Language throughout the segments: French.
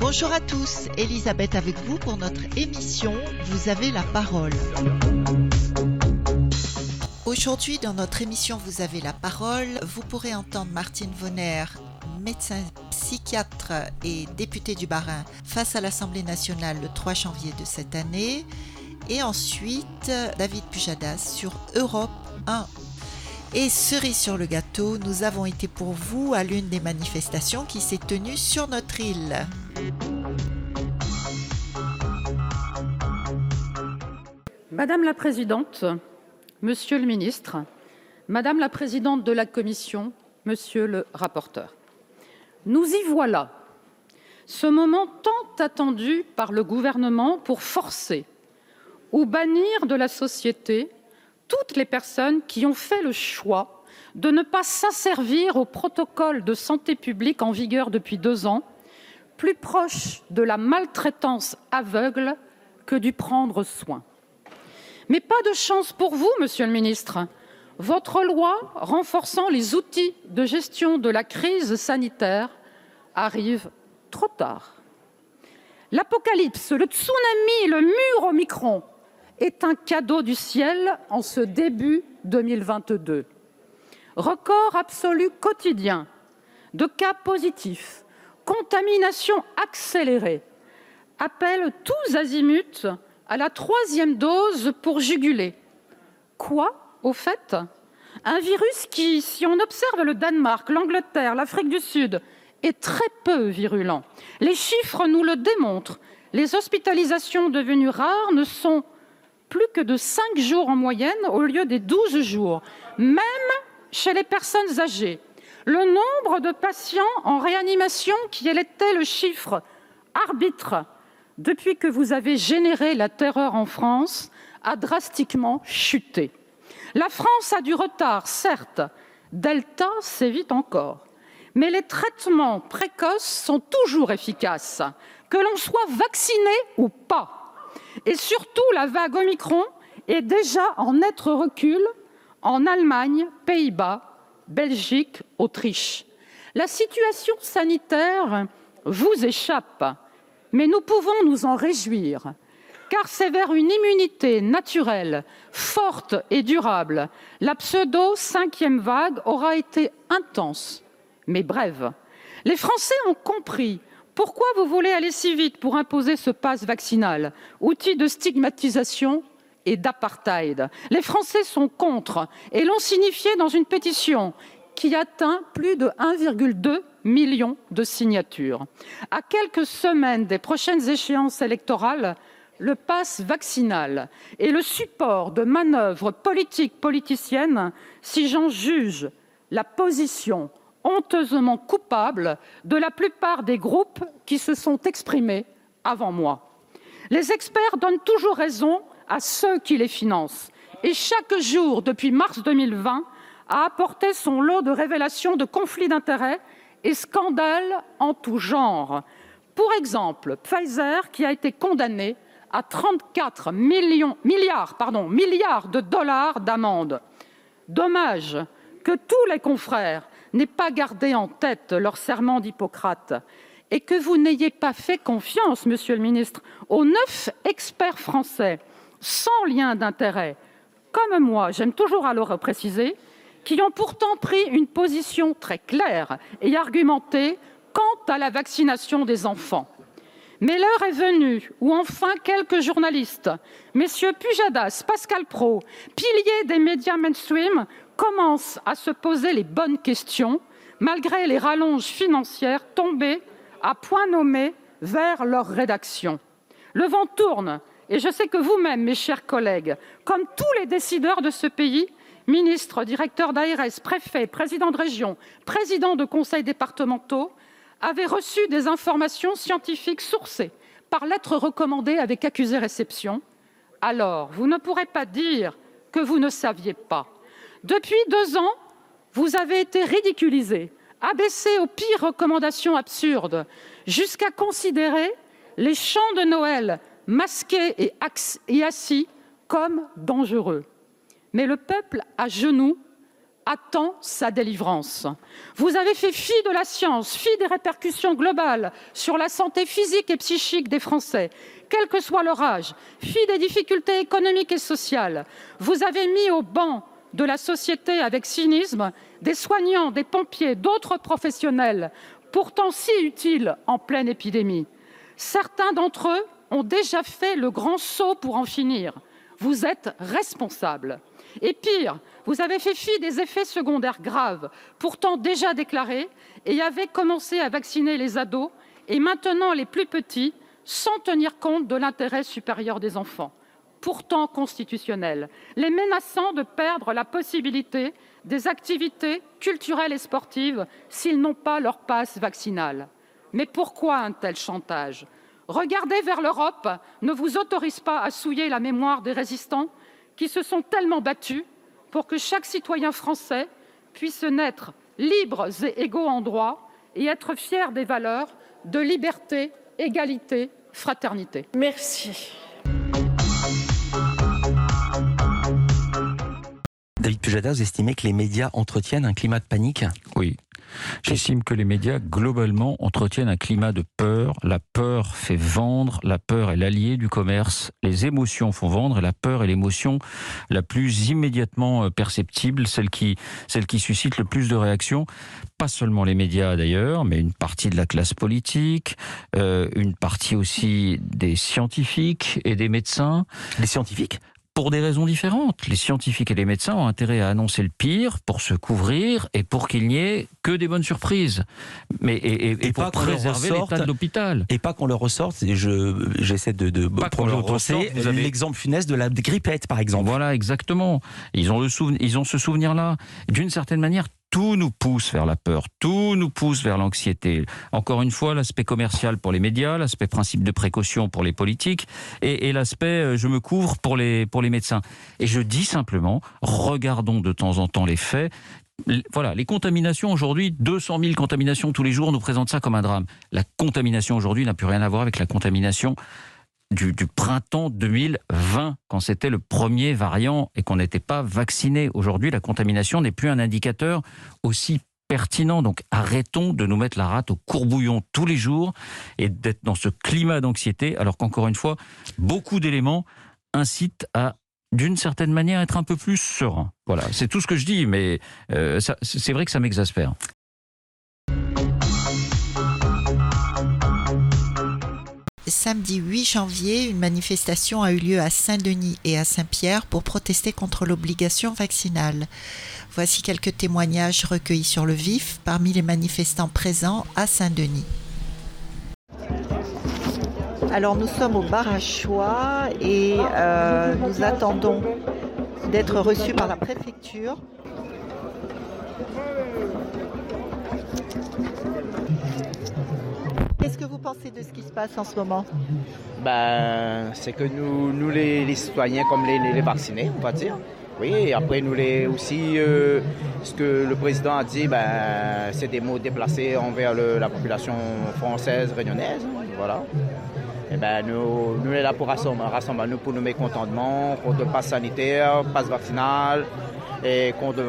Bonjour à tous, Elisabeth avec vous pour notre émission Vous avez la parole. Aujourd'hui, dans notre émission Vous avez la parole, vous pourrez entendre Martine Vonner, médecin psychiatre et député du Bas-Rhin face à l'Assemblée nationale le 3 janvier de cette année. Et ensuite, David Pujadas sur Europe 1. Et cerise sur le gâteau, nous avons été pour vous à l'une des manifestations qui s'est tenue sur notre île. Madame la Présidente, Monsieur le Ministre, Madame la Présidente de la Commission, Monsieur le rapporteur, nous y voilà, ce moment tant attendu par le gouvernement pour forcer ou bannir de la société toutes les personnes qui ont fait le choix de ne pas s'asservir au protocole de santé publique en vigueur depuis deux ans, plus proche de la maltraitance aveugle que du prendre soin. Mais pas de chance pour vous, Monsieur le ministre. Votre loi renforçant les outils de gestion de la crise sanitaire arrive trop tard. L'apocalypse, le tsunami, le mur Omicron est un cadeau du ciel en ce début 2022. Record absolu quotidien de cas positifs, contamination accélérée, appelle tous azimuts à la troisième dose pour juguler. Quoi, au fait Un virus qui, si on observe le Danemark, l'Angleterre, l'Afrique du Sud, est très peu virulent. Les chiffres nous le démontrent. Les hospitalisations devenues rares ne sont plus que de 5 jours en moyenne au lieu des 12 jours, même chez les personnes âgées. Le nombre de patients en réanimation, qui était le chiffre arbitre depuis que vous avez généré la terreur en France, a drastiquement chuté. La France a du retard, certes. Delta s'évite encore. Mais les traitements précoces sont toujours efficaces, que l'on soit vacciné ou pas. Et surtout, la vague Omicron est déjà en net recul en Allemagne, Pays-Bas, Belgique, Autriche. La situation sanitaire vous échappe, mais nous pouvons nous en réjouir, car c'est vers une immunité naturelle, forte et durable. La pseudo cinquième vague aura été intense, mais brève. Les Français ont compris pourquoi vous voulez aller si vite pour imposer ce passe vaccinal, outil de stigmatisation et d'apartheid Les Français sont contre et l'ont signifié dans une pétition qui atteint plus de 1,2 million de signatures. À quelques semaines des prochaines échéances électorales, le passe vaccinal est le support de manœuvres politiques politiciennes si j'en juge la position honteusement coupable de la plupart des groupes qui se sont exprimés avant moi. Les experts donnent toujours raison à ceux qui les financent et chaque jour, depuis mars 2020, a apporté son lot de révélations de conflits d'intérêts et scandales en tout genre. Pour exemple, Pfizer qui a été condamné à 34 millions, milliards, de dollars d'amende. Dommage que tous les confrères n'aient pas gardé en tête leur serment d'Hippocrate et que vous n'ayez pas fait confiance, monsieur le ministre, aux neuf experts français sans lien d'intérêt, comme moi, j'aime toujours à le préciser, qui ont pourtant pris une position très claire et argumentée quant à la vaccination des enfants. Mais l'heure est venue où enfin quelques journalistes, messieurs Pujadas, Pascal Pro, piliers des médias mainstream, commencent à se poser les bonnes questions, malgré les rallonges financières tombées à point nommé vers leur rédaction. Le vent tourne, et je sais que vous-même, mes chers collègues, comme tous les décideurs de ce pays, ministres, directeurs d'ARS, préfets, présidents de région, présidents de conseils départementaux, avez reçu des informations scientifiques sourcées par lettre recommandée avec accusé réception, alors vous ne pourrez pas dire que vous ne saviez pas. Depuis deux ans, vous avez été ridiculisé, abaissé aux pires recommandations absurdes, jusqu'à considérer les chants de Noël masqués et assis comme dangereux. Mais le peuple à genoux attend sa délivrance. Vous avez fait fi de la science, fi des répercussions globales sur la santé physique et psychique des Français, quel que soit leur âge, fi des difficultés économiques et sociales. Vous avez mis au banc de la société avec cynisme des soignants, des pompiers, d'autres professionnels, pourtant si utiles en pleine épidémie. Certains d'entre eux ont déjà fait le grand saut pour en finir. Vous êtes responsables. Et pire, vous avez fait fi des effets secondaires graves, pourtant déjà déclarés, et avez commencé à vacciner les ados et maintenant les plus petits, sans tenir compte de l'intérêt supérieur des enfants, pourtant constitutionnel, les menaçant de perdre la possibilité des activités culturelles et sportives s'ils n'ont pas leur passe vaccinal. Mais pourquoi un tel chantage? Regarder vers l'Europe ne vous autorise pas à souiller la mémoire des résistants qui se sont tellement battus pour que chaque citoyen français puisse naître libres et égaux en droit et être fier des valeurs de liberté, égalité, fraternité. Merci. David Pujada, vous estimez que les médias entretiennent un climat de panique? Oui, J'estime que les médias, globalement, entretiennent un climat de peur. La peur fait vendre, la peur est l'allié du commerce. Les émotions font vendre et la peur est l'émotion la plus immédiatement euh, perceptible, celle qui, celle qui suscite le plus de réactions. Pas seulement les médias d'ailleurs, mais une partie de la classe politique, euh, une partie aussi des scientifiques et des médecins. Les scientifiques? Pour des raisons différentes. Les scientifiques et les médecins ont intérêt à annoncer le pire pour se couvrir et pour qu'il n'y ait que des bonnes surprises. Mais et, pour préserver l'état de l'hôpital. Et pas qu'on le ressorte. Et je j'essaie de, de Vous avez l'exemple funeste de la grippette, par exemple. Voilà, exactement. Ils ont le ils ont ce souvenir-là. D'une certaine manière, tout nous pousse vers la peur, tout nous pousse vers l'anxiété. Encore une fois, l'aspect commercial pour les médias, l'aspect principe de précaution pour les politiques et, l'aspect euh, je me couvre pour les, pour les médecins. Et je dis simplement, regardons de temps en temps les faits. Voilà, les contaminations aujourd'hui, 200 000 contaminations tous les jours nous présentent ça comme un drame. La contamination aujourd'hui n'a plus rien à voir avec la contamination du, printemps 2020, quand c'était le premier variant et qu'on n'était pas vacciné. Aujourd'hui, la contamination n'est plus un indicateur aussi pertinent. Donc arrêtons de nous mettre la rate au courbouillon tous les jours et d'être dans ce climat d'anxiété, alors qu'encore une fois, beaucoup d'éléments incitent à d'une certaine manière être un peu plus serein. Voilà, c'est tout ce que je dis, mais euh, c'est vrai que ça m'exaspère. Samedi 8 janvier, une manifestation a eu lieu à Saint-Denis et à Saint-Pierre pour protester contre l'obligation vaccinale. Voici quelques témoignages recueillis sur le vif parmi les manifestants présents à Saint-Denis. Alors nous sommes au bar à choix et euh, nous attendons d'être reçus par la préfecture Qu'est-ce que vous pensez de ce qui se passe en ce moment? Ben, C'est que nous, nous les, citoyens, comme les, les, vaccinés, on va dire, oui, et après nous les aussi, euh, ce que le président a dit, ben, c'est des mots déplacés envers la population française, réunionnaise, voilà. Et ben, nous, nous sommes là pour rassembler, rassembler nous pour nos mécontentements, contre passe sanitaire, passe vaccinal, et contre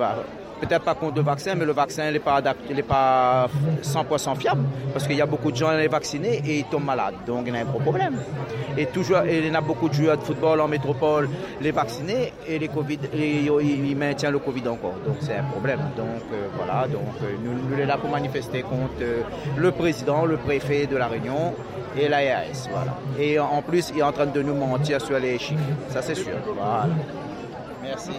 peut-être pas contre le vaccin, mais le vaccin n'est pas adapté, n'est pas 100% fiable parce qu'il y a beaucoup de gens les vaccinés et ils tombent malades. Donc il y a un gros problème. Et toujours, il y a beaucoup de joueurs de football en métropole, les vaccinés et les Covid, ils le Covid encore. Donc c'est un problème. Donc euh, voilà, donc euh, nous, nous sommes là pour manifester contre euh, le président, le préfet de la Réunion et l'ARS. Voilà. Et en plus, il est en train de nous mentir sur les chiffres. Ça c'est sûr. Voilà. Merci.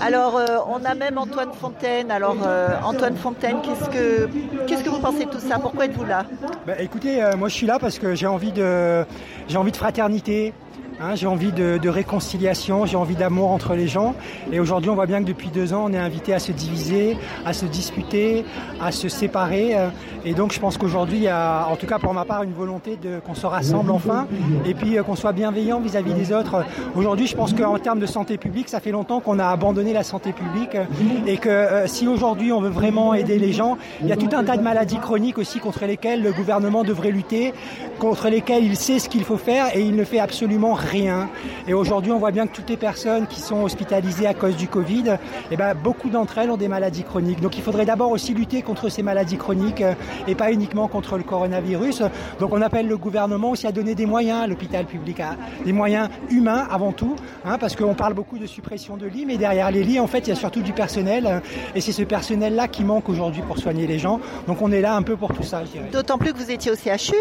Alors, euh, on a même Antoine Fontaine. Alors, euh, Antoine Fontaine, qu'est-ce que, vous pensez de tout ça? Pourquoi êtes-vous là? Bah, Écoutez, euh, moi je suis là parce que j'ai envie de fraternité, Hein, j'ai envie de, réconciliation, j'ai envie d'amour entre les gens. Et aujourd'hui, on voit bien que depuis deux ans, on est invité à se diviser, à se disputer, à se séparer. Et donc, je pense qu'aujourd'hui, il y a, en tout cas pour ma part, une volonté de qu'on se rassemble enfin, et puis euh, qu'on soit bienveillant vis-à-vis des autres. Aujourd'hui, je pense qu'en termes de santé publique, ça fait longtemps qu'on a abandonné la santé publique, et que euh, si aujourd'hui on veut vraiment aider les gens, il y a tout un tas de maladies chroniques aussi contre lesquelles le gouvernement devrait lutter, contre lesquelles il sait ce qu'il faut faire, et il ne fait absolument rien rien. Et aujourd'hui, on voit bien que toutes les personnes qui sont hospitalisées à cause du Covid, eh ben, beaucoup d'entre elles ont des maladies chroniques. Donc il faudrait d'abord aussi lutter contre ces maladies chroniques euh, et pas uniquement contre le coronavirus. Donc on appelle le gouvernement aussi à donner des moyens à l'hôpital public, des moyens humains avant tout, hein, parce qu'on parle beaucoup de suppression de lits, mais derrière les lits, en fait, il y a surtout du personnel. Euh, et c'est ce personnel-là qui manque aujourd'hui pour soigner les gens. Donc on est là un peu pour tout ça, D'autant plus que vous étiez au CHU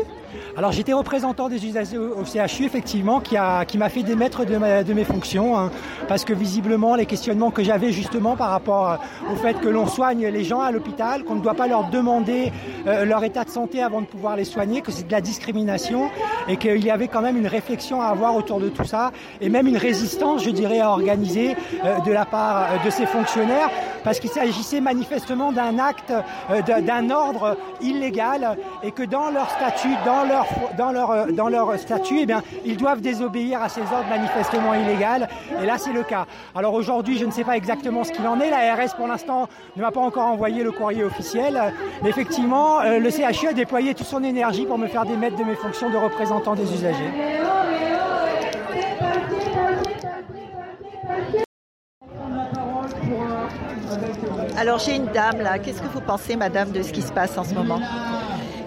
Alors j'étais représentant des usagers au CHU, effectivement, qui a qui m'a fait démettre de, mes fonctions, hein, parce que visiblement les questionnements que j'avais justement par rapport euh, au fait que l'on soigne les gens à l'hôpital, qu'on ne doit pas leur demander euh, leur état de santé avant de pouvoir les soigner, que c'est de la discrimination et qu'il y avait quand même une réflexion à avoir autour de tout ça et même une résistance, je dirais, à organiser euh, de la part de ces fonctionnaires, parce qu'il s'agissait manifestement d'un acte, d'un ordre illégal et que dans leur statut, dans leur, dans leur, dans leur statut, eh bien, ils doivent désobéir à ces ordres manifestement illégaux. Et là, c'est le cas. Alors aujourd'hui, je ne sais pas exactement ce qu'il en est. La RS, pour l'instant, ne m'a pas encore envoyé le courrier officiel. Mais effectivement, euh, le CHU a déployé toute son énergie pour me faire démettre de mes fonctions de représentant des usagers. Alors j'ai une dame là. Qu'est-ce que vous pensez, madame, de ce qui se passe en ce moment?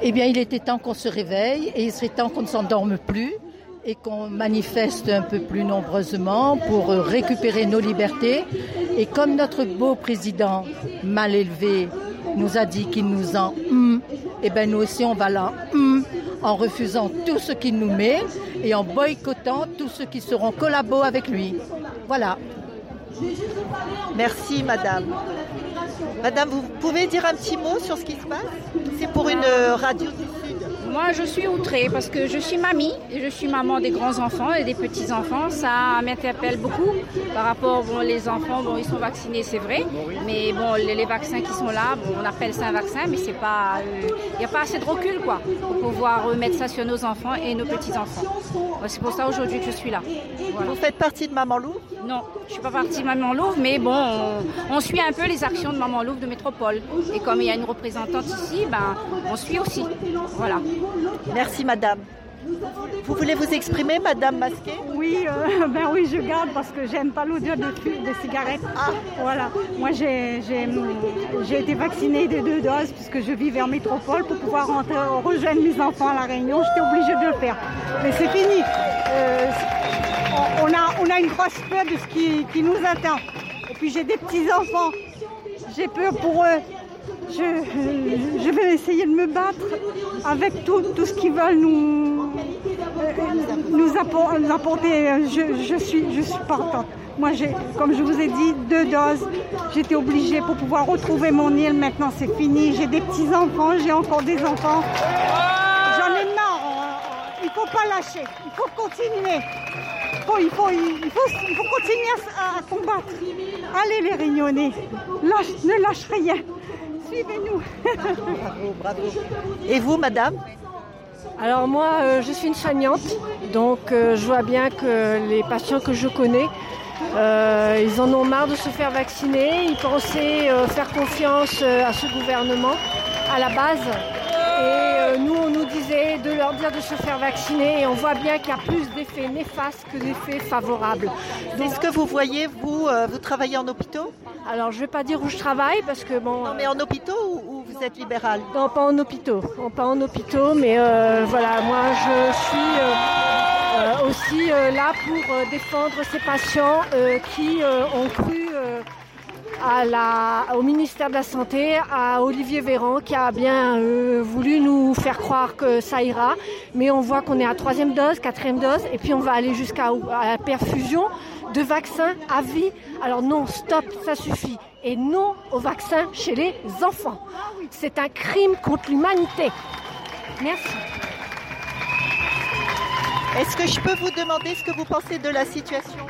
Eh bien, il était temps qu'on se réveille et il serait temps qu'on ne s'endorme plus et qu'on manifeste un peu plus nombreusement pour récupérer nos libertés. Et comme notre beau président mal élevé nous a dit qu'il nous en hum, eh bien nous aussi on va là hum, en refusant tout ce qu'il nous met et en boycottant tous ceux qui seront collabos avec lui. Voilà. Merci madame. Madame, vous pouvez dire un petit mot sur ce qui se passe? C'est pour une radio moi, je suis outrée parce que je suis mamie et je suis maman des grands-enfants et des petits-enfants. Ça m'interpelle beaucoup par rapport, bon, les enfants, bon, ils sont vaccinés, c'est vrai, mais bon, les, vaccins qui sont là, bon, on appelle ça un vaccin, mais c'est pas, il euh, n'y a pas assez de recul, quoi, pour pouvoir remettre ça sur nos enfants et nos petits-enfants. C'est pour ça aujourd'hui que je suis là. Vous faites partie de Maman Louve? Non, je suis pas partie de Maman Louve, mais bon, on, suit un peu les actions de Maman Louve de Métropole. Et comme il y a une représentante ici, ben, on suit aussi. Voilà. Merci madame. Vous voulez vous exprimer, Madame Masquet? Oui, euh, ben oui, je garde parce que j'aime pas l'odeur de, de cigarettes. Ah. Voilà. Moi, j'ai été vaccinée de deux doses puisque je vis vers métropole pour pouvoir rentrer, rejoindre mes enfants à la Réunion. J'étais obligée de le faire. Mais c'est fini. Euh, on, a, on a une grosse peur de ce qui, qui nous attend. Et puis j'ai des petits enfants. J'ai peur pour eux je, vais essayer de me battre avec tout, ce qu'ils veulent nous, nous apporter. Je, suis, je suis partante. Moi, comme je vous ai dit, deux doses. J'étais obligée pour pouvoir retrouver mon île. Maintenant, c'est fini. J'ai des petits-enfants, j'ai encore des enfants. J'en ai marre. Il ne faut pas lâcher. Il faut continuer. Il faut, il faut, il faut, continuer à, combattre. Allez les réunionnais, ne lâche rien. Suivez-nous. bravo, bravo. Et vous, madame Alors moi, euh, je suis une soignante, donc euh, je vois bien que les patients que je connais, euh, ils en ont marre de se faire vacciner. Ils pensaient faire confiance à ce gouvernement à la base. Et nous, on de leur dire de se faire vacciner et on voit bien qu'il y a plus d'effets néfastes que d'effets favorables. Est-ce que vous voyez, vous, vous travaillez en hôpitaux? alors, je ne vais pas dire où je travaille parce que bon. Non, mais en hôpitaux ou, vous êtes libéral? Non, pas en hôpitaux. pas en hôpitaux, mais euh, voilà, moi je suis euh, euh, aussi là pour défendre ces patients qui ont cru au ministère de la Santé, à Olivier Véran, qui a bien voulu nous faire croire que ça ira. Mais on voit qu'on est à troisième dose, quatrième dose, et puis on va aller jusqu'à la perfusion de vaccins à vie. Alors non, stop, ça suffit. Et non au vaccin chez les enfants. C'est un crime contre l'humanité. Merci. Est-ce que je peux vous demander ce que vous pensez de la situation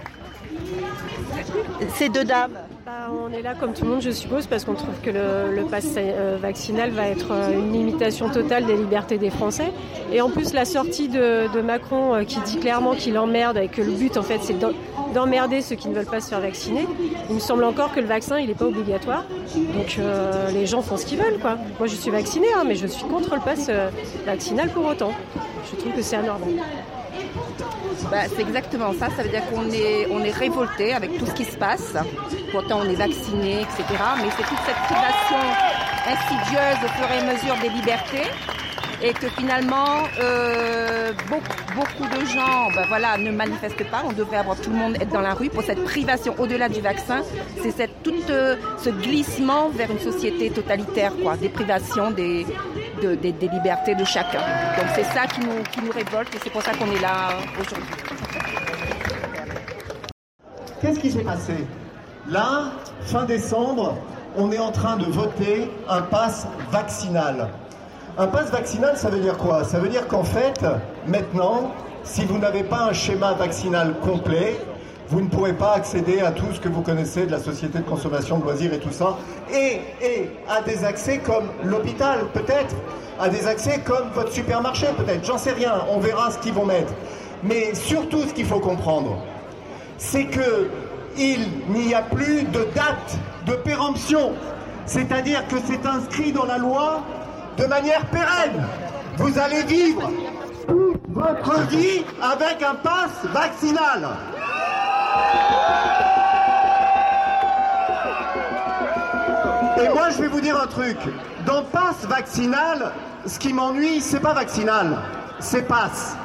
Ces deux dames bah, On est là comme tout le monde, je suppose, parce qu'on trouve que le, le pass euh, vaccinal va être euh, une limitation totale des libertés des Français. Et en plus, la sortie de, Macron euh, qui dit clairement qu'il emmerde et que le but, en fait, c'est d'emmerder ceux qui ne veulent pas se faire vacciner. Il me semble encore que le vaccin, il n'est pas obligatoire. Donc les gens font ce qu'ils veulent, quoi. Moi, je suis vaccinée, hein, mais je suis contre le pass vaccinal pour autant. Je trouve que c'est anormal. Bah, c'est exactement ça. Ça veut dire qu'on est, on est révolté avec tout ce qui se passe. Pourtant, on est vacciné, etc. Mais c'est toute cette privation insidieuse au fur et à mesure des libertés et que finalement euh, beaucoup, beaucoup, de gens ben voilà, ne manifestent pas. On devrait avoir tout le monde être dans la rue pour cette privation au-delà du vaccin. C'est cette, tout euh, ce glissement vers une société totalitaire, quoi, des privations des, des, libertés de chacun. Donc c'est ça qui nous, qui nous révolte et c'est pour ça qu'on est là aujourd'hui. Qu'est-ce qui s'est passé? Là, fin décembre, on est en train de voter un pass vaccinal. Un pass vaccinal, ça veut dire quoi? Ça veut dire qu'en fait, maintenant, si vous n'avez pas un schéma vaccinal complet, vous ne pourrez pas accéder à tout ce que vous connaissez de la société de consommation de loisirs et tout ça, et, et à des accès comme l'hôpital, peut-être, à des accès comme votre supermarché, peut-être, j'en sais rien, on verra ce qu'ils vont mettre. Mais surtout, ce qu'il faut comprendre, c'est que il n'y a plus de date de péremption, c'est-à-dire que c'est inscrit dans la loi de manière pérenne. Vous allez vivre toute votre vie avec un pass vaccinal. Et moi, je vais vous dire un truc. Dans passe vaccinal, ce qui m'ennuie, c'est pas vaccinal, c'est passe.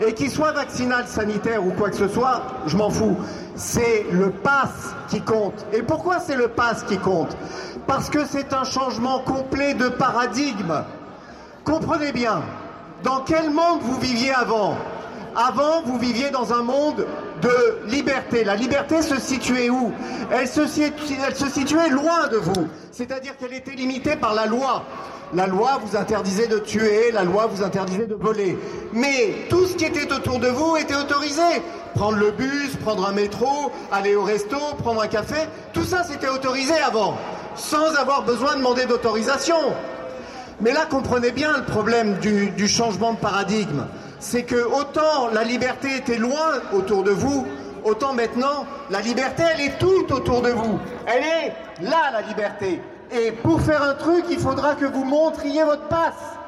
Et qu'il soit vaccinal, sanitaire ou quoi que ce soit, je m'en fous. C'est le pass qui compte. Et pourquoi c'est le pass qui compte? Parce que c'est un changement complet de paradigme. Comprenez bien, dans quel monde vous viviez avant? Avant, vous viviez dans un monde de liberté. La liberté se situait où? Elle se, elle se situait loin de vous, c'est-à-dire qu'elle était limitée par la loi. La loi vous interdisait de tuer, la loi vous interdisait de voler. Mais tout ce qui était autour de vous était autorisé. Prendre le bus, prendre un métro, aller au resto, prendre un café, tout ça c'était autorisé avant, sans avoir besoin de demander d'autorisation. Mais là, comprenez bien le problème du, changement de paradigme c'est que autant la liberté était loin autour de vous, autant maintenant, la liberté, elle est tout autour de vous. Elle est là, la liberté. Et pour faire un truc, il faudra que vous montriez votre passe.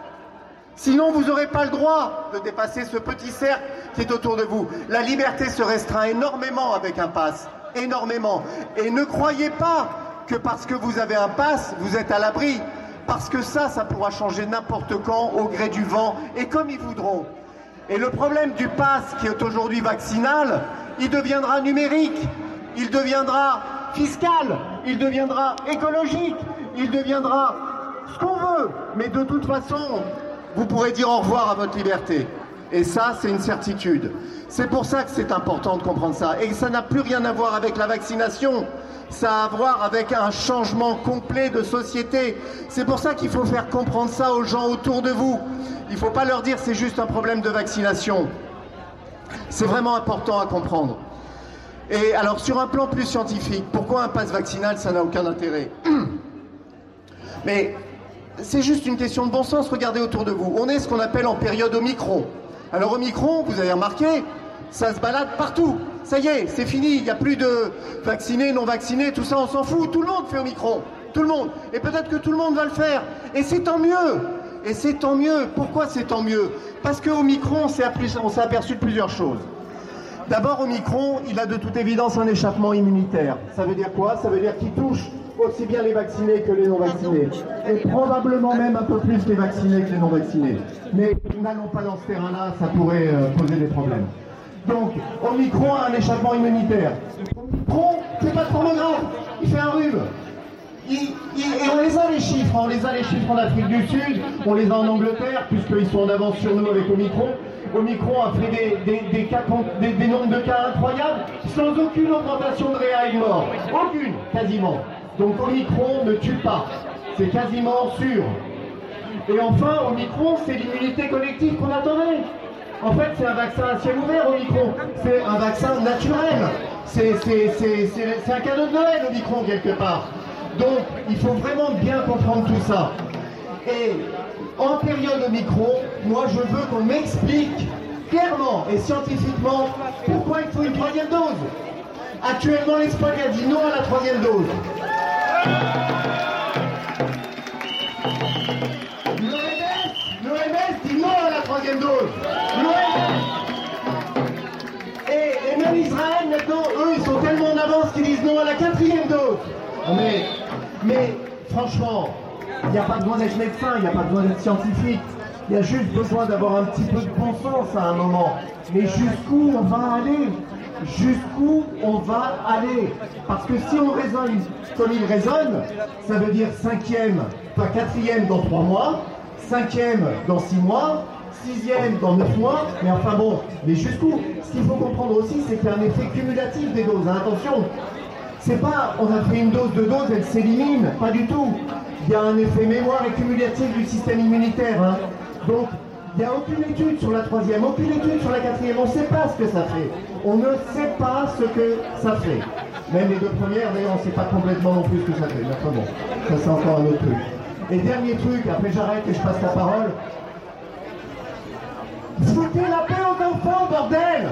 Sinon, vous n'aurez pas le droit de dépasser ce petit cercle qui est autour de vous. La liberté se restreint énormément avec un passe. Énormément. Et ne croyez pas que parce que vous avez un passe, vous êtes à l'abri. Parce que ça, ça pourra changer n'importe quand, au gré du vent, et comme ils voudront. Et le problème du pass qui est aujourd'hui vaccinal, il deviendra numérique, il deviendra fiscal, il deviendra écologique, il deviendra ce qu'on veut. Mais de toute façon, vous pourrez dire au revoir à votre liberté. Et ça, c'est une certitude. C'est pour ça que c'est important de comprendre ça. Et ça n'a plus rien à voir avec la vaccination. Ça a à voir avec un changement complet de société. C'est pour ça qu'il faut faire comprendre ça aux gens autour de vous. Il ne faut pas leur dire c'est juste un problème de vaccination. C'est vraiment important à comprendre. Et alors sur un plan plus scientifique, pourquoi un passe vaccinal, ça n'a aucun intérêt Mais c'est juste une question de bon sens, regardez autour de vous. On est ce qu'on appelle en période Omicron. Alors Omicron, vous avez remarqué, ça se balade partout. Ça y est, c'est fini, il n'y a plus de vaccinés, non vaccinés, tout ça, on s'en fout. Tout le monde fait Omicron. Tout le monde. Et peut-être que tout le monde va le faire. Et c'est tant mieux. Et c'est tant mieux. Pourquoi c'est tant mieux? Parce qu'au Micron, on s'est aperçu de plusieurs choses. D'abord, au Micron, il a de toute évidence un échappement immunitaire. Ça veut dire quoi? Ça veut dire qu'il touche aussi bien les vaccinés que les non-vaccinés. Et probablement même un peu plus les vaccinés que les non-vaccinés. Mais n'allons pas dans ce terrain-là, ça pourrait euh, poser des problèmes. Donc, Omicron a un échappement immunitaire. Omicron, c'est pas trop grave, il fait un rhume et on les a les chiffres, on les a les chiffres en Afrique du Sud, on les a en Angleterre, puisqu'ils sont en avance sur nous avec Omicron. Omicron a fait des, des, nombres de cas incroyables, sans aucune augmentation de réa mort. Aucune, quasiment. Donc Omicron ne tue pas. C'est quasiment sûr. Et enfin, Omicron, c'est l'immunité collective qu'on attendait. En fait, c'est un vaccin à ciel ouvert, Omicron. C'est un vaccin naturel. C'est un cadeau de Noël, Omicron, quelque part. Donc, il faut vraiment bien comprendre tout ça. Et en période Omicron, moi, je veux qu'on m'explique clairement et scientifiquement pourquoi il faut une troisième dose. Actuellement, l'Espagne a dit non à la troisième dose. L'OMS dit non à la troisième dose. Et, même Israël, maintenant, eux, ils sont tellement en avance qu'ils disent non à la quatrième dose. Mais, mais franchement, il n'y a pas besoin d'être médecin, il n'y a pas besoin d'être scientifique. Il y a juste besoin d'avoir un petit peu de bon sens à un moment. Mais jusqu'où on va aller? Jusqu'où on va aller? Parce que si on raisonne comme il raisonne, ça veut dire cinquième, pas quatrième dans trois mois, cinquième dans six mois, sixième dans neuf mois, mais enfin bon, mais jusqu'où? Ce qu'il faut comprendre aussi, c'est qu'il y a un effet cumulatif des doses. Hein, attention, c'est pas on a fait une dose de dose, elle s'élimine, pas du tout. Il y a un effet mémoire et cumulatif du système immunitaire. Hein. Donc, il n'y a aucune étude sur la troisième, aucune étude sur la quatrième. On ne sait pas ce que ça fait. On ne sait pas ce que ça fait. Même les deux premières, d'ailleurs, on ne sait pas complètement non plus ce que ça fait. Mais bon, ça c'est encore un autre truc. Et dernier truc, après j'arrête et je passe la parole. Foutez la paix aux enfants, bordel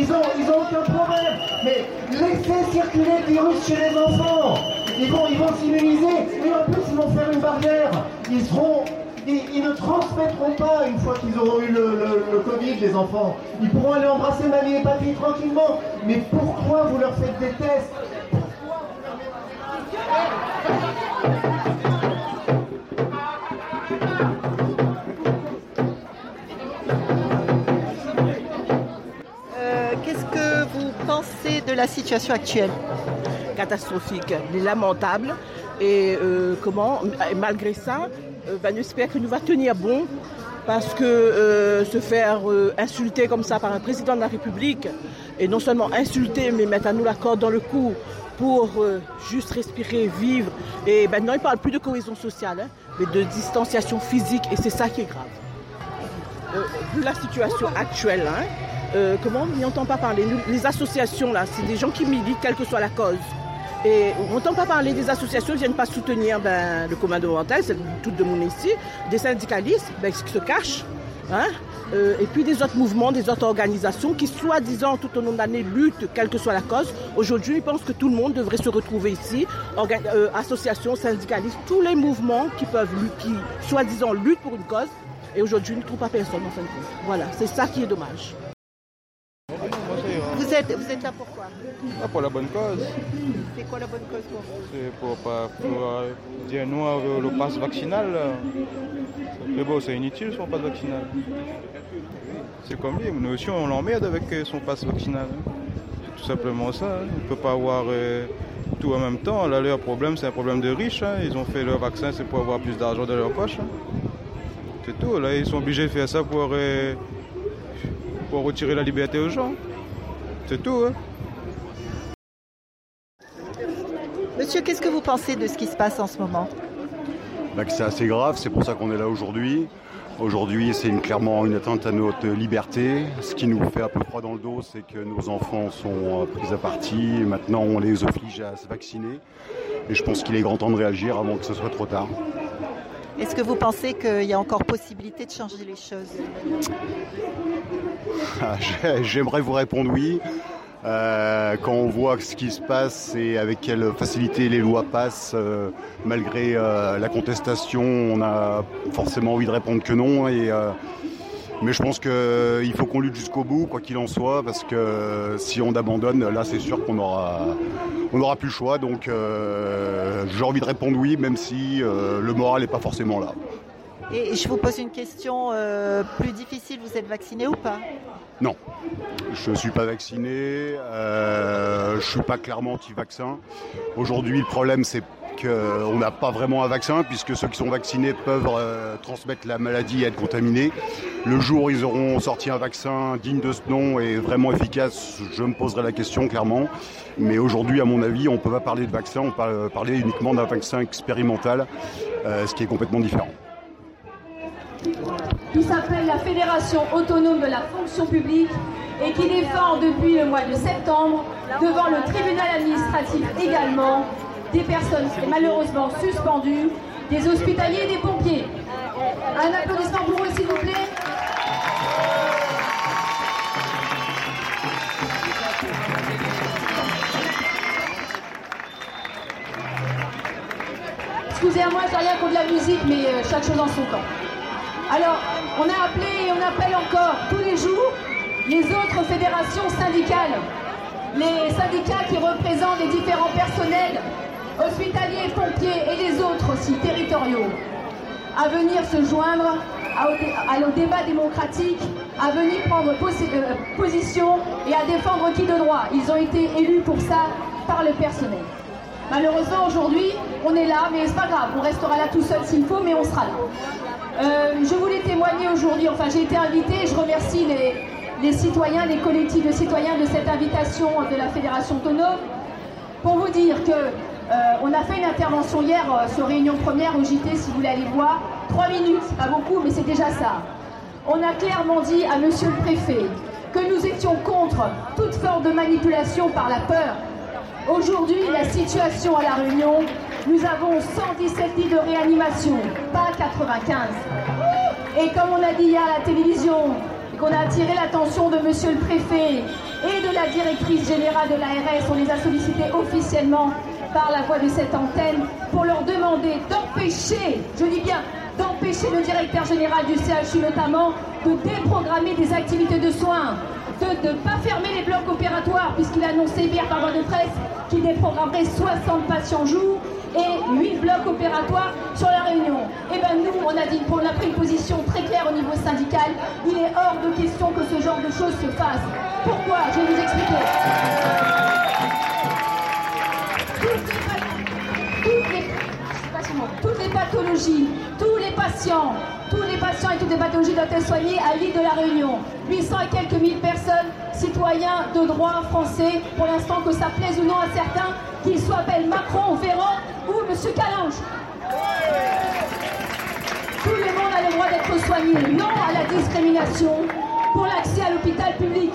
Ils ont, ils ont aucun problème. Mais laissez circuler le virus chez les enfants. Ils vont, ils vont s'immuniser. Et en plus, ils vont faire une barrière. Ils seront. Ils, ne transmettront pas une fois qu'ils auront eu le, Covid, les enfants. Ils pourront aller embrasser mamie et papy tranquillement. Mais pourquoi vous leur faites des tests? De la situation actuelle Catastrophique, lamentable. Et euh, comment, malgré ça, euh, ben, j'espère que nous va tenir bon parce que euh, se faire insulter comme ça par un président de la République, et non seulement insulter, mais mettre à nous la corde dans le cou pour juste respirer, vivre. Et maintenant, il ne parle plus de cohésion sociale, hein, mais de distanciation physique, et c'est ça qui est grave. la situation actuelle, hein, euh, comment on n'y entend pas parler Les associations, là, c'est des gens qui militent, quelle que soit la cause. Et on n'entend pas parler des associations, ils ne viennent pas soutenir ben, le commando mental, c'est tout de monde ici, des syndicalistes ben, qui se cachent. Hein euh, et puis des autres mouvements, des autres organisations qui, soi-disant, tout au long de l'année, luttent, quelle que soit la cause. Aujourd'hui, ils pensent que tout le monde devrait se retrouver ici, euh, associations, syndicalistes, tous les mouvements qui peuvent, qui, soi-disant, luttent pour une cause. Et aujourd'hui, ils ne trouvent pas personne en fin de compte. Voilà, c'est ça qui est dommage. Vous êtes, vous êtes là pourquoi ah, Pour la bonne cause. C'est quoi la bonne cause pour vous? C'est pour pas euh, dire nous le passe vaccinal. Mais bon, c'est inutile son passe vaccinal. C'est comme lui, nous aussi on l'emmerde avec euh, son passe vaccinal. C'est tout simplement ça. Hein. On ne peut pas avoir euh, tout en même temps. Là, leur problème, c'est un problème de riches. Hein. Ils ont fait leur vaccin, c'est pour avoir plus d'argent dans leur poche. Hein. C'est tout. Là, ils sont obligés de faire ça pour, pour retirer la liberté aux gens. C'est tout. Hein. Monsieur, qu'est-ce que vous pensez de ce qui se passe en ce moment? Bah, C'est assez grave, c'est pour ça qu'on est là aujourd'hui. Aujourd'hui, c'est clairement une atteinte à notre liberté. Ce qui nous fait un peu froid dans le dos, c'est que nos enfants sont euh, pris à partie. Et maintenant, on les oblige à se vacciner. Et je pense qu'il est grand temps de réagir avant que ce soit trop tard. Est-ce que vous pensez qu'il y a encore possibilité de changer les choses ah, J'aimerais vous répondre oui. Euh, quand on voit ce qui se passe et avec quelle facilité les lois passent, euh, malgré euh, la contestation, on a forcément envie de répondre que non. Mais je pense qu'il faut qu'on lutte jusqu'au bout, quoi qu'il en soit, parce que si on abandonne, là c'est sûr qu'on aura, on n'aura plus le choix. Donc j'ai envie de répondre oui, même si le moral n'est pas forcément là. Et je vous pose une question euh, plus difficile, vous êtes vacciné ou pas? Non, je ne suis pas vacciné, euh, je ne suis pas clairement anti-vaccin. Aujourd'hui, le problème, c'est qu'on n'a pas vraiment un vaccin, puisque ceux qui sont vaccinés peuvent transmettre la maladie et être contaminés. Le jour où ils auront sorti un vaccin digne de ce nom et vraiment efficace, je me poserai la question clairement. Mais aujourd'hui, à mon avis, on ne peut pas parler de vaccin, on peut parler uniquement d'un vaccin expérimental, ce qui est complètement différent qui s'appelle la Fédération autonome de la fonction publique et qui défend depuis le mois de septembre, devant le tribunal administratif également, des personnes malheureusement suspendues, des hospitaliers et des pompiers. Un applaudissement pour eux, s'il vous plaît. Excusez-moi, j'ai rien contre la musique, mais euh, chaque chose en son temps. Alors, on a appelé et on appelle encore tous les jours les autres fédérations syndicales, les syndicats qui représentent les différents personnels hospitaliers, pompiers et les autres aussi territoriaux, à venir se joindre au débat démocratique, à venir prendre euh, position et à défendre qui de droit. Ils ont été élus pour ça par le personnel. Malheureusement, aujourd'hui, on est là, mais c'est pas grave, on restera là tout seul s'il faut, mais on sera là. Euh, je voulais témoigner aujourd'hui, enfin j'ai été invitée, je remercie les, citoyens, les collectifs de citoyens de cette invitation de la Fédération autonome pour vous dire que on a fait une intervention hier euh, sur Réunion Première au JT, si vous voulez aller voir. Trois minutes, pas beaucoup, mais c'est déjà ça. On a clairement dit à Monsieur le Préfet que nous étions contre toute forme de manipulation par la peur. Aujourd'hui, la situation à La Réunion nous avons 117 lits de réanimation, pas 95. Et comme on a dit hier à la télévision, qu'on a attiré l'attention de monsieur le préfet et de la directrice générale de l'ARS, on les a sollicités officiellement par la voix de cette antenne pour leur demander d'empêcher, je dis bien, d'empêcher le directeur général du CHU notamment de déprogrammer des activités de soins, de ne pas fermer les blocs opératoires, puisqu'il annonçait hier par voie de presse qu'il déprogrammerait 60 patients jour et 8 blocs opératoires sur la Réunion. Et eh bien nous, on a, dit, on a pris une position très claire au niveau syndical. Il est hors de question que ce genre de choses se fasse. Pourquoi? Je vais vous expliquer. Toutes les pathologies, tous les patients, tous les patients et toutes les pathologies doivent être soignés à l'île de la Réunion. 800 et quelques mille personnes, citoyens de droit français, pour l'instant que ça plaise ou non à certains, qu'ils s'appellent Macron, Véran ou M. Calange. Tout le monde a le droit d'être soigné, non à la discrimination pour l'accès à l'hôpital public.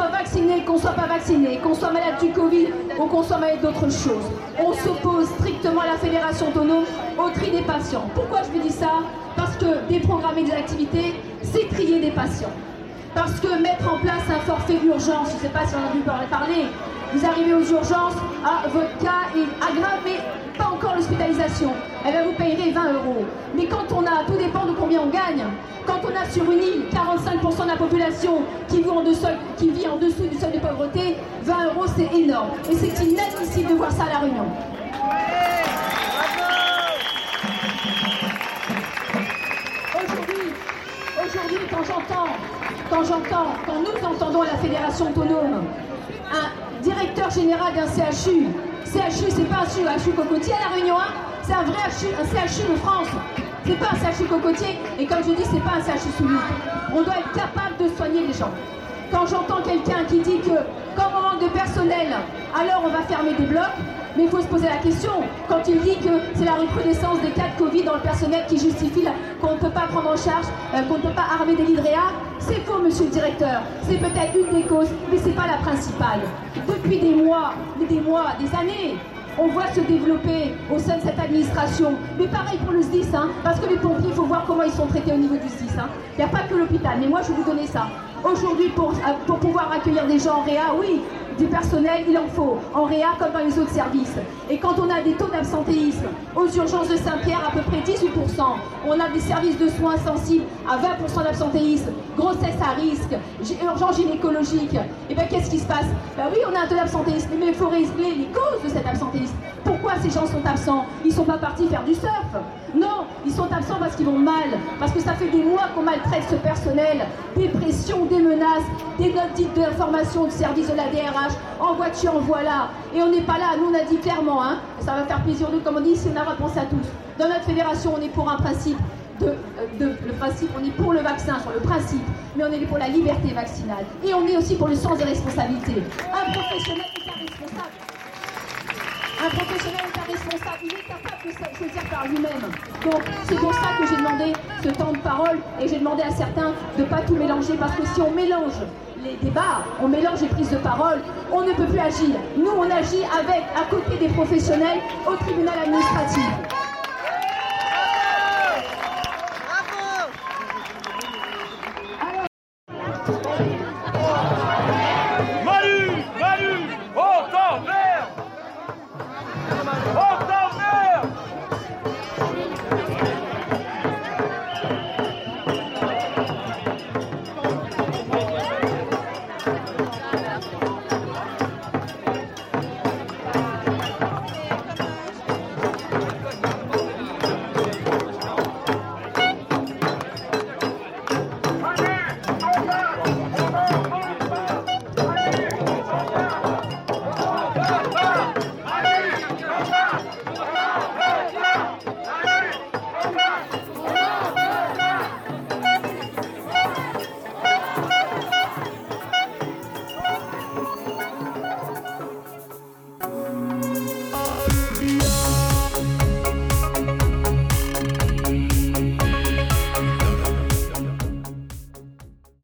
Soit vacciné, qu'on soit pas vacciné, qu'on soit malade du Covid ou qu'on soit malade d'autres choses. On s'oppose strictement à la fédération autonome au tri des patients. Pourquoi je vous dis ça? Parce que déprogrammer des activités, c'est trier des patients. Parce que mettre en place un forfait d'urgence, je ne sais pas si on a dû parler, vous arrivez aux urgences, ah, votre cas est aggravé, pas encore l'hospitalisation. Eh bien, vous payerez 20 euros. Mais quand on a, tout dépend de combien on gagne. Quand on a sur une île 45% de la population qui vit, en dessous, du seuil de pauvreté, 20 euros c'est énorme. Et c'est inadmissible de voir ça à La Réunion. Aujourd'hui, aujourd'hui, quand j'entends, quand j'entends, quand nous entendons la Fédération autonome, un directeur général d'un CHU, CHU c'est pas un CHU cocotier à La Réunion, hein. c'est un vrai CHU, un CHU de France. C'est pas un CHU cocotier, et comme je dis, c'est pas un CHU sous On doit être capable de soigner les gens. Quand j'entends quelqu'un qui dit que, quand on manque de personnel, alors on va fermer des blocs, mais il faut se poser la question, quand il dit que c'est la recrudescence des cas de Covid dans le personnel qui justifie qu'on ne peut pas prendre en charge, euh, qu'on ne peut pas armer des lits c'est faux, monsieur le directeur. C'est peut-être une des causes, mais ce n'est pas la principale. Depuis des mois, des mois, des années, on voit se développer au sein de cette administration. Mais pareil pour le SDIS, hein, parce que les pompiers, il faut voir comment ils sont traités au niveau du SDIS. Hein. Il n'y a pas que l'hôpital, mais moi je vais vous donner ça. Aujourd'hui, pour, euh, pour pouvoir accueillir des gens en réa, oui, du personnel, il en faut, en réa comme dans les autres services. Et quand on a des taux d'absentéisme aux urgences de Saint-Pierre, à peu près 18%, on a des services de soins sensibles à 20% d'absentéisme, grossesse à risque, urgence gynécologique, et bien qu'est-ce qui se passe? Ben oui, on a un taux d'absentéisme, mais il faut régler les causes de cet absentéisme. Pourquoi ces gens sont absents Ils sont pas partis faire du surf. Non, ils sont absents parce qu'ils vont mal, parce que ça fait des mois qu'on maltraite ce personnel. Des pressions, des menaces, des notes dites d'information de service de la DRH. En voiture, en voilà. Et on n'est pas là. Nous, on a dit clairement, hein, ça va faire plaisir, nous, comme on dit, si on a réponse à tous. Dans notre fédération, on est pour un principe de, le principe, on est pour le vaccin sur le principe, mais on est pour la liberté vaccinale. Et on est aussi pour le sens des responsabilités. Un professionnel est un. Un professionnel est un responsable. Il est capable de choisir par lui-même. Donc c'est pour ça que j'ai demandé ce temps de parole et j'ai demandé à certains de ne pas tout mélanger parce que si on mélange les débats, on mélange les prises de parole, on ne peut plus agir. Nous, on agit avec, à côté des professionnels, au tribunal administratif.